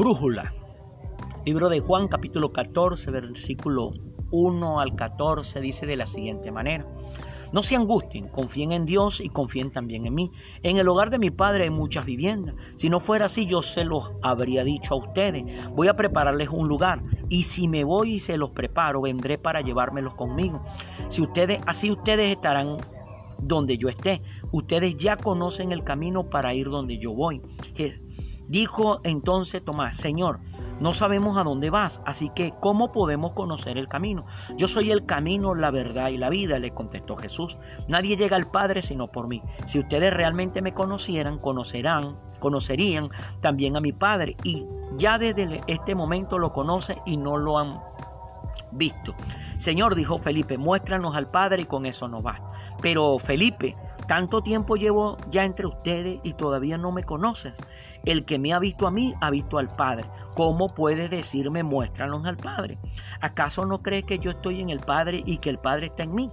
Brújula. Libro de Juan capítulo 14, versículo 1 al 14 dice de la siguiente manera. No se angustien, confíen en Dios y confíen también en mí. En el hogar de mi padre hay muchas viviendas. Si no fuera así, yo se los habría dicho a ustedes. Voy a prepararles un lugar. Y si me voy y se los preparo, vendré para llevármelos conmigo. Si ustedes, así ustedes estarán donde yo esté. Ustedes ya conocen el camino para ir donde yo voy. Dijo entonces Tomás, Señor, no sabemos a dónde vas, así que ¿cómo podemos conocer el camino? Yo soy el camino, la verdad y la vida, le contestó Jesús. Nadie llega al Padre sino por mí. Si ustedes realmente me conocieran, conocerán, conocerían también a mi Padre y ya desde este momento lo conocen y no lo han visto. Señor, dijo Felipe, muéstranos al Padre y con eso nos va. Pero Felipe, tanto tiempo llevo ya entre ustedes y todavía no me conoces. El que me ha visto a mí ha visto al Padre. ¿Cómo puedes decirme muéstranos al Padre? ¿Acaso no crees que yo estoy en el Padre y que el Padre está en mí?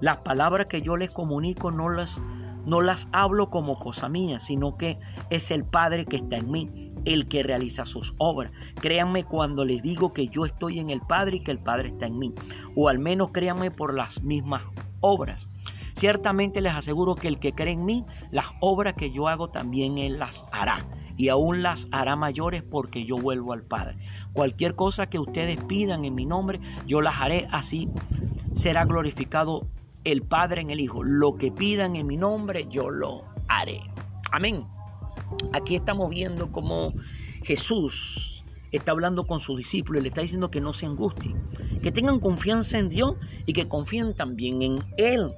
Las palabras que yo les comunico no las, no las hablo como cosa mía, sino que es el Padre que está en mí, el que realiza sus obras. Créanme cuando les digo que yo estoy en el Padre y que el Padre está en mí. O al menos créanme por las mismas obras. Ciertamente les aseguro que el que cree en mí, las obras que yo hago también Él las hará. Y aún las hará mayores porque yo vuelvo al Padre. Cualquier cosa que ustedes pidan en mi nombre, yo las haré así. Será glorificado el Padre en el Hijo. Lo que pidan en mi nombre, yo lo haré. Amén. Aquí estamos viendo cómo Jesús está hablando con sus discípulos y le está diciendo que no se angustien, que tengan confianza en Dios y que confíen también en Él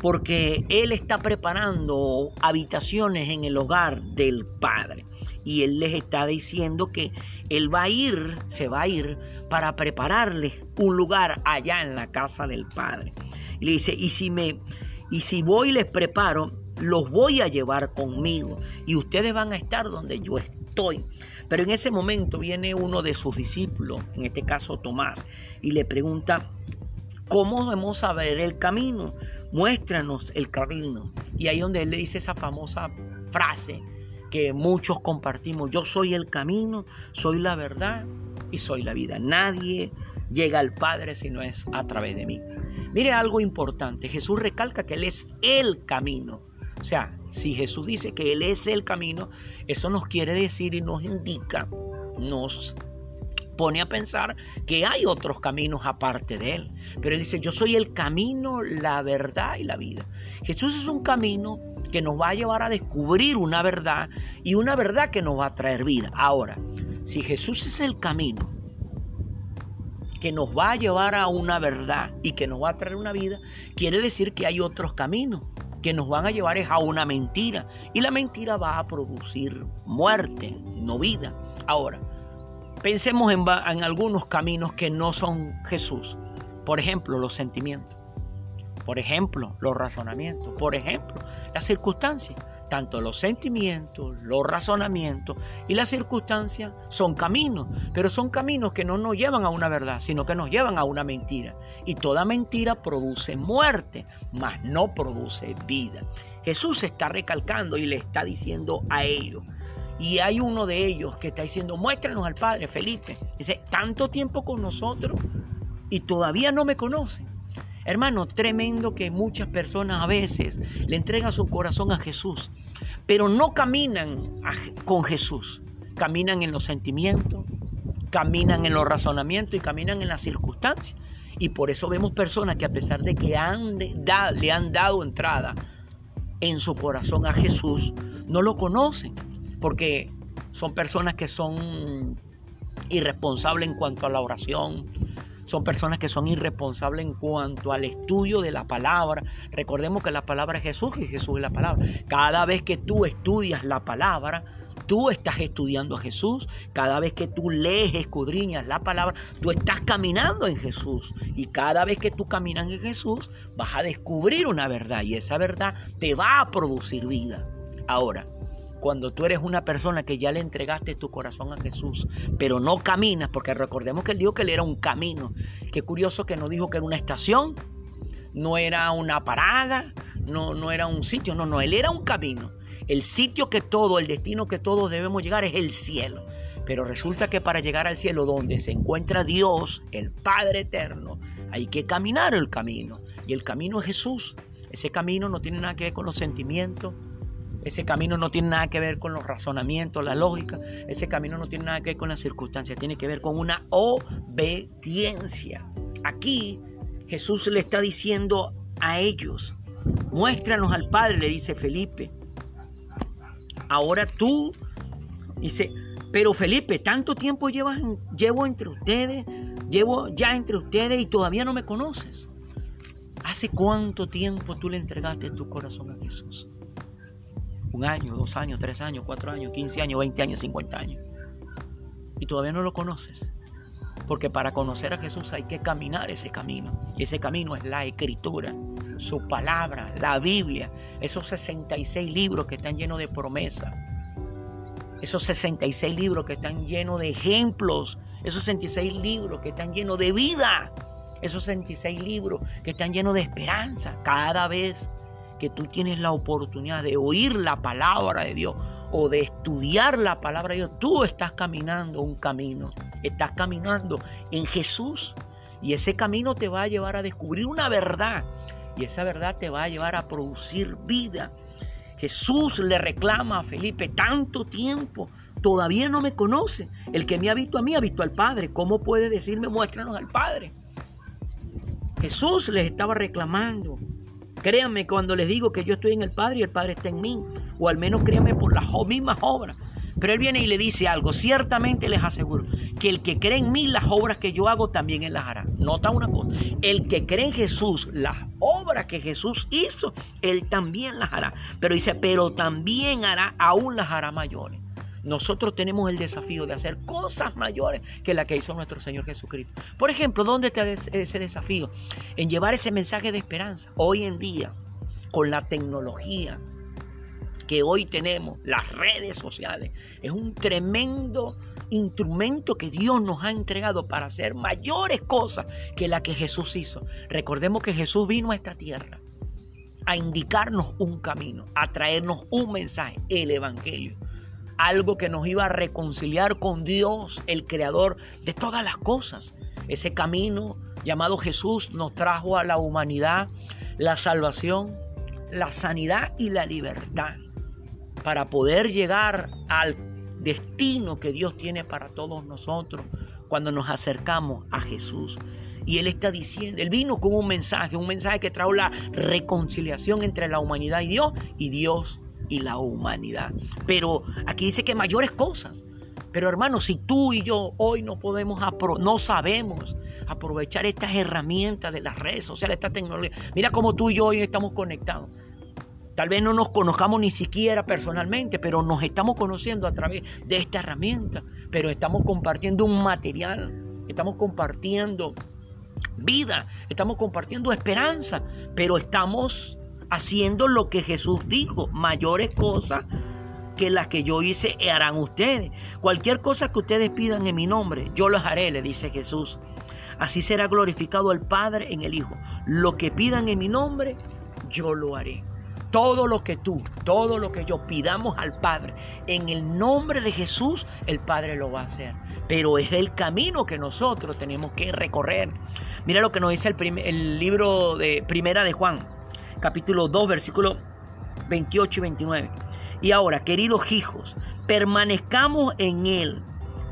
porque Él está preparando habitaciones en el hogar del Padre. Y Él les está diciendo que Él va a ir, se va a ir para prepararles un lugar allá en la casa del Padre. Y le dice, y si me, y si voy y les preparo, los voy a llevar conmigo. Y ustedes van a estar donde yo estoy. Pero en ese momento viene uno de sus discípulos, en este caso Tomás, y le pregunta, ¿cómo debemos saber el camino? Muéstranos el camino. Y ahí donde él le dice esa famosa frase que muchos compartimos, yo soy el camino, soy la verdad y soy la vida. Nadie llega al Padre si no es a través de mí. Mire algo importante, Jesús recalca que Él es el camino. O sea, si Jesús dice que Él es el camino, eso nos quiere decir y nos indica, nos pone a pensar que hay otros caminos aparte de Él. Pero Él dice, yo soy el camino, la verdad y la vida. Jesús es un camino que nos va a llevar a descubrir una verdad y una verdad que nos va a traer vida. Ahora, si Jesús es el camino que nos va a llevar a una verdad y que nos va a traer una vida, quiere decir que hay otros caminos que nos van a llevar a una mentira y la mentira va a producir muerte, no vida. Ahora, Pensemos en, algunos caminos que no son Jesús. Por ejemplo, los sentimientos. Por ejemplo, los razonamientos. Por ejemplo, las circunstancias. Tanto los sentimientos, los razonamientos y las circunstancias son caminos, pero son caminos que no nos llevan a una verdad, sino que nos llevan a una mentira. Y toda mentira produce muerte, mas no produce vida. Jesús está recalcando y le está diciendo a ellos, y hay uno de ellos que está diciendo, muéstranos al Padre, Felipe. Dice, tanto tiempo con nosotros y todavía no me conocen. Hermano, tremendo que muchas personas a veces le entregan su corazón a Jesús, pero no caminan con Jesús. Caminan en los sentimientos, caminan en los razonamientos y caminan en las circunstancias. Y por eso vemos personas que a pesar de que han le han dado entrada en su corazón a Jesús, no lo conocen porque son personas que son irresponsables en cuanto a la oración, son personas que son irresponsables en cuanto al estudio de la palabra. Recordemos que la palabra es Jesús y Jesús es la palabra. Cada vez que tú estudias la palabra, tú estás estudiando a Jesús. Cada vez que tú lees, escudriñas la palabra, tú estás caminando en Jesús. Y cada vez que tú caminas en Jesús, vas a descubrir una verdad y esa verdad te va a producir vida. Ahora, cuando tú eres una persona que ya le entregaste tu corazón a Jesús, pero no caminas, porque recordemos que él dijo que él era un camino. Qué curioso que no dijo que era una estación, no era una parada, no, no era un sitio, no, no, él era un camino. El sitio que todo, el destino que todos debemos llegar es el cielo. Pero resulta que para llegar al cielo donde se encuentra Dios, el Padre Eterno, hay que caminar el camino. Y el camino es Jesús. Ese camino no tiene nada que ver con los sentimientos. Ese camino no tiene nada que ver con los razonamientos, la lógica. Ese camino no tiene nada que ver con las circunstancias. Tiene que ver con una obediencia. Aquí Jesús le está diciendo a ellos, muéstranos al Padre, le dice Felipe. Ahora tú, dice, pero Felipe, tanto tiempo llevas, llevo entre ustedes, llevo ya entre ustedes y todavía no me conoces. ¿Hace cuánto tiempo tú le entregaste tu corazón a Jesús? Un año, dos años, tres años, cuatro años, quince años, veinte años, cincuenta años. Y todavía no lo conoces. Porque para conocer a Jesús hay que caminar ese camino. Y ese camino es la escritura, su palabra, la Biblia, esos 66 libros que están llenos de promesas esos 66 libros que están llenos de ejemplos, esos 66 libros que están llenos de vida, esos 66 libros que están llenos de esperanza. Cada vez que tú tienes la oportunidad de oír la palabra de Dios o de estudiar la palabra de Dios, tú estás caminando un camino, estás caminando en Jesús y ese camino te va a llevar a descubrir una verdad y esa verdad te va a llevar a producir vida Jesús le reclama a Felipe tanto tiempo, todavía no me conoce. El que me ha visto a mí ha visto al Padre. ¿Cómo puede decirme muéstranos al Padre? Jesús les estaba reclamando. Créanme cuando les digo que yo estoy en el Padre y el Padre está en mí. O al menos créanme por las mismas obras. Pero él viene y le dice algo. Ciertamente les aseguro que el que cree en mí, las obras que yo hago, también él las hará. Nota una cosa. El que cree en Jesús, las obras que Jesús hizo, él también las hará. Pero dice, pero también hará, aún las hará mayores. Nosotros tenemos el desafío de hacer cosas mayores que la que hizo nuestro Señor Jesucristo. Por ejemplo, ¿dónde está ese desafío? En llevar ese mensaje de esperanza. Hoy en día, con la tecnología, que hoy tenemos, las redes sociales, es un tremendo instrumento que Dios nos ha entregado para hacer mayores cosas que la que Jesús hizo. Recordemos que Jesús vino a esta tierra a indicarnos un camino, a traernos un mensaje, el Evangelio. Algo que nos iba a reconciliar con Dios, el creador de todas las cosas. Ese camino llamado Jesús nos trajo a la humanidad la salvación, la sanidad y la libertad para poder llegar al destino que Dios tiene para todos nosotros cuando nos acercamos a Jesús. Y Él está diciendo, Él vino con un mensaje, un mensaje que trajo la reconciliación entre la humanidad y Dios y Dios y la humanidad. Pero aquí dice que mayores cosas. Pero hermanos, si tú y yo hoy no podemos, no sabemos aprovechar estas herramientas de las redes sociales, esta tecnología, mira cómo tú y yo hoy estamos conectados. Tal vez no nos conozcamos ni siquiera personalmente, pero nos estamos conociendo a través de esta herramienta. Pero estamos compartiendo un material, estamos compartiendo vida, estamos compartiendo esperanza, pero estamos haciendo lo que Jesús dijo, mayores cosas que las que yo hice harán ustedes. Cualquier cosa que ustedes pidan en mi nombre, yo las haré, le dice Jesús. Así será glorificado el Padre en el Hijo. Lo que pidan en mi nombre, yo lo haré. Todo lo que tú, todo lo que yo pidamos al Padre en el nombre de Jesús, el Padre lo va a hacer. Pero es el camino que nosotros tenemos que recorrer. Mira lo que nos dice el, el libro de Primera de Juan, capítulo 2, versículo 28 y 29. Y ahora, queridos hijos, permanezcamos en Él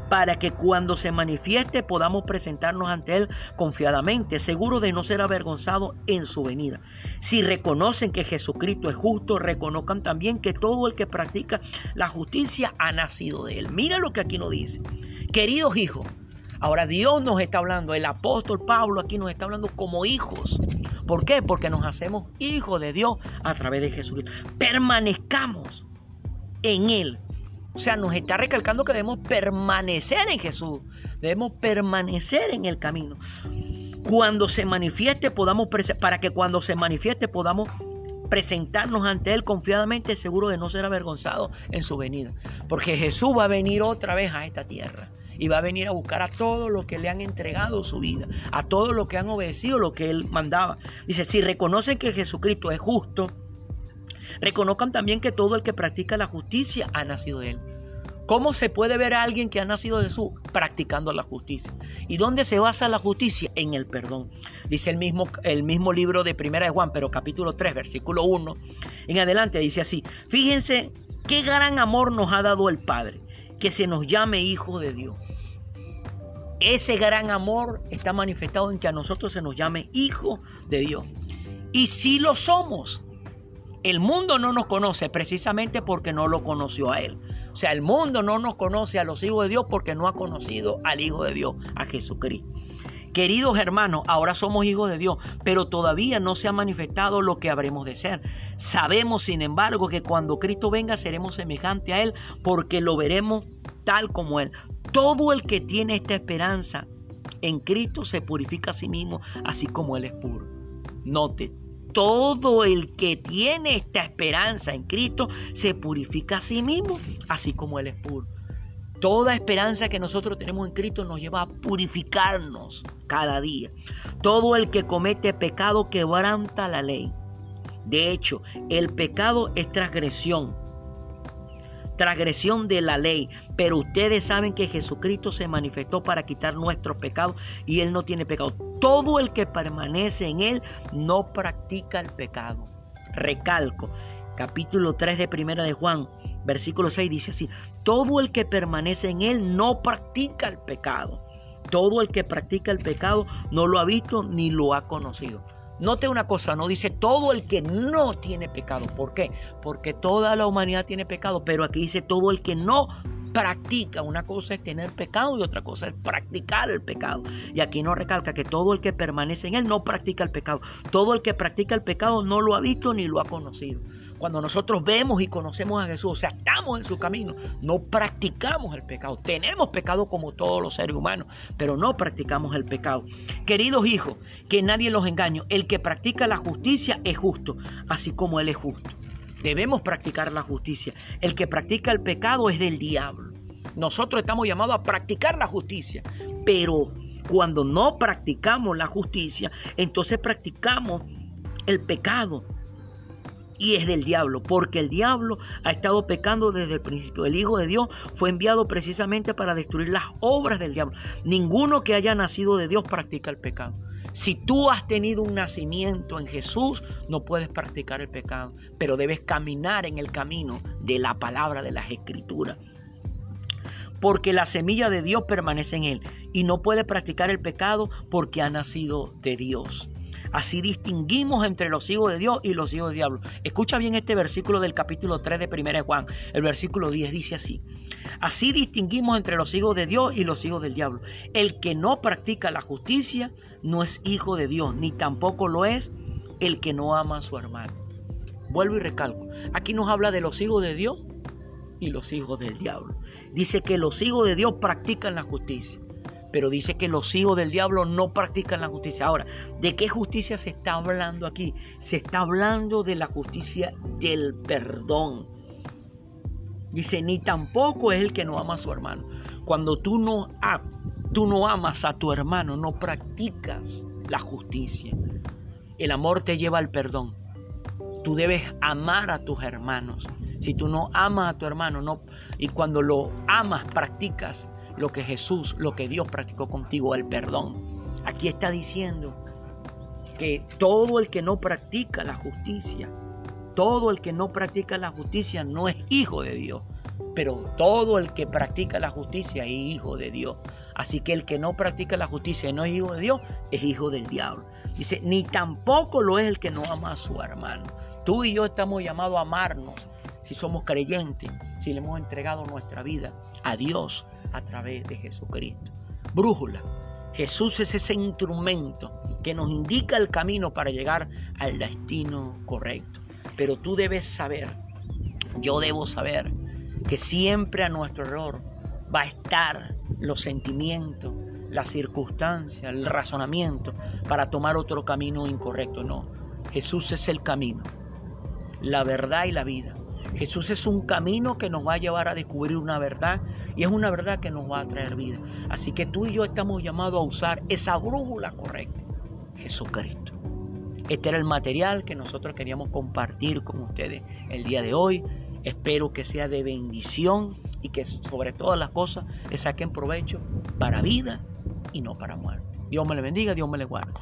para que cuando se manifieste podamos presentarnos ante Él confiadamente, seguros de no ser avergonzados en su venida. Si reconocen que Jesucristo es justo, reconozcan también que todo el que practica la justicia ha nacido de Él. Mira lo que aquí nos dice. Queridos hijos, ahora Dios nos está hablando, el apóstol Pablo aquí nos está hablando como hijos. ¿Por qué? Porque nos hacemos hijos de Dios a través de Jesucristo. Permanezcamos en Él o sea, nos está recalcando que debemos permanecer en Jesús. Debemos permanecer en el camino. Cuando se manifieste podamos para que cuando se manifieste podamos presentarnos ante Él confiadamente, seguro de no ser avergonzados en su venida. Porque Jesús va a venir otra vez a esta tierra y va a venir a buscar a todos los que le han entregado su vida, a todos los que han obedecido lo que Él mandaba. Dice, si reconocen que Jesucristo es justo, Reconozcan también que todo el que practica la justicia ha nacido de él. ¿Cómo se puede ver a alguien que ha nacido de Jesús practicando la justicia? ¿Y dónde se basa la justicia? En el perdón. Dice el mismo, el mismo libro de Primera de Juan, pero capítulo 3, versículo 1. En adelante dice así, fíjense qué gran amor nos ha dado el Padre, que se nos llame hijo de Dios. Ese gran amor está manifestado en que a nosotros se nos llame hijo de Dios. Y si lo somos, el mundo no nos conoce precisamente porque no lo conoció a Él. O sea, el mundo no nos conoce a los hijos de Dios porque no ha conocido al Hijo de Dios, a Jesucristo. Queridos hermanos, ahora somos hijos de Dios, pero todavía no se ha manifestado lo que habremos de ser. Sabemos, sin embargo, que cuando Cristo venga seremos semejantes a Él porque lo veremos tal como Él. Todo el que tiene esta esperanza en Cristo se purifica a sí mismo, así como Él es puro. Note, todo el que tiene esta esperanza en Cristo se purifica a sí mismo, así como Él es puro. Toda esperanza que nosotros tenemos en Cristo nos lleva a purificarnos cada día. Todo el que comete pecado quebranta la ley. De hecho, el pecado es transgresión transgresión de la ley. Pero ustedes saben que Jesucristo se manifestó para quitar nuestros pecados y Él no tiene pecado. Todo el que permanece en Él no practica el pecado. Recalco, capítulo 3 de Primera de Juan, versículo 6 dice así, todo el que permanece en Él no practica el pecado. Todo el que practica el pecado no lo ha visto ni lo ha conocido. Note una cosa, no dice todo el que no tiene pecado. ¿Por qué? Porque toda la humanidad tiene pecado, pero aquí dice todo el que no practica. Una cosa es tener pecado y otra cosa es practicar el pecado. Y aquí no recalca que todo el que permanece en él no practica el pecado. Todo el que practica el pecado no lo ha visto ni lo ha conocido. Cuando nosotros vemos y conocemos a Jesús, o sea, estamos en su camino, no practicamos el pecado. Tenemos pecado como todos los seres humanos, pero no practicamos el pecado. Queridos hijos, que nadie los engañe, el que practica la justicia es justo, así como Él es justo. Debemos practicar la justicia. El que practica el pecado es del diablo. Nosotros estamos llamados a practicar la justicia, pero cuando no practicamos la justicia, entonces practicamos el pecado y es del diablo, porque el diablo ha estado pecando desde el principio. El Hijo de Dios fue enviado precisamente para destruir las obras del diablo. Ninguno que haya nacido de Dios practica el pecado. Si tú has tenido un nacimiento en Jesús, no puedes practicar el pecado, pero debes caminar en el camino de la palabra de las escrituras. Porque la semilla de Dios permanece en él y no puede practicar el pecado porque ha nacido de Dios. Así distinguimos entre los hijos de Dios y los hijos del diablo. Escucha bien este versículo del capítulo 3 de 1 Juan. El versículo 10 dice así. Así distinguimos entre los hijos de Dios y los hijos del diablo. El que no practica la justicia no es hijo de Dios, ni tampoco lo es el que no ama a su hermano. Vuelvo y recalco. Aquí nos habla de los hijos de Dios y los hijos del diablo. Dice que los hijos de Dios practican la justicia pero dice que los hijos del diablo no practican la justicia. Ahora, ¿de qué justicia se está hablando aquí? Se está hablando de la justicia del perdón. Dice, ni tampoco es el que no ama a su hermano. Cuando tú no, tú no amas a tu hermano, no practicas la justicia. El amor te lleva al perdón. Tú debes amar a tus hermanos. Si tú no amas a tu hermano, no, y cuando lo amas, practicas lo que Jesús, lo que Dios practicó contigo, el perdón. Aquí está diciendo que todo el que no practica la justicia, todo el que no practica la justicia no es hijo de Dios, pero todo el que practica la justicia es hijo de Dios. Así que el que no practica la justicia y no es hijo de Dios, es hijo del diablo. Dice, ni tampoco lo es el que no ama a su hermano. Tú y yo estamos llamados a amarnos si somos creyentes, si le hemos entregado nuestra vida a Dios a través de Jesucristo. Brújula. Jesús es ese instrumento que nos indica el camino para llegar al destino correcto. Pero tú debes saber, yo debo saber, que siempre a nuestro error va a estar los sentimientos, las circunstancias, el razonamiento para tomar otro camino incorrecto. No, Jesús es el camino, la verdad y la vida. Jesús es un camino que nos va a llevar a descubrir una verdad y es una verdad que nos va a traer vida. Así que tú y yo estamos llamados a usar esa brújula correcta, Jesucristo. Este era el material que nosotros queríamos compartir con ustedes el día de hoy. Espero que sea de bendición y que sobre todas las cosas le saquen provecho para vida y no para muerte. Dios me le bendiga, Dios me le guarde.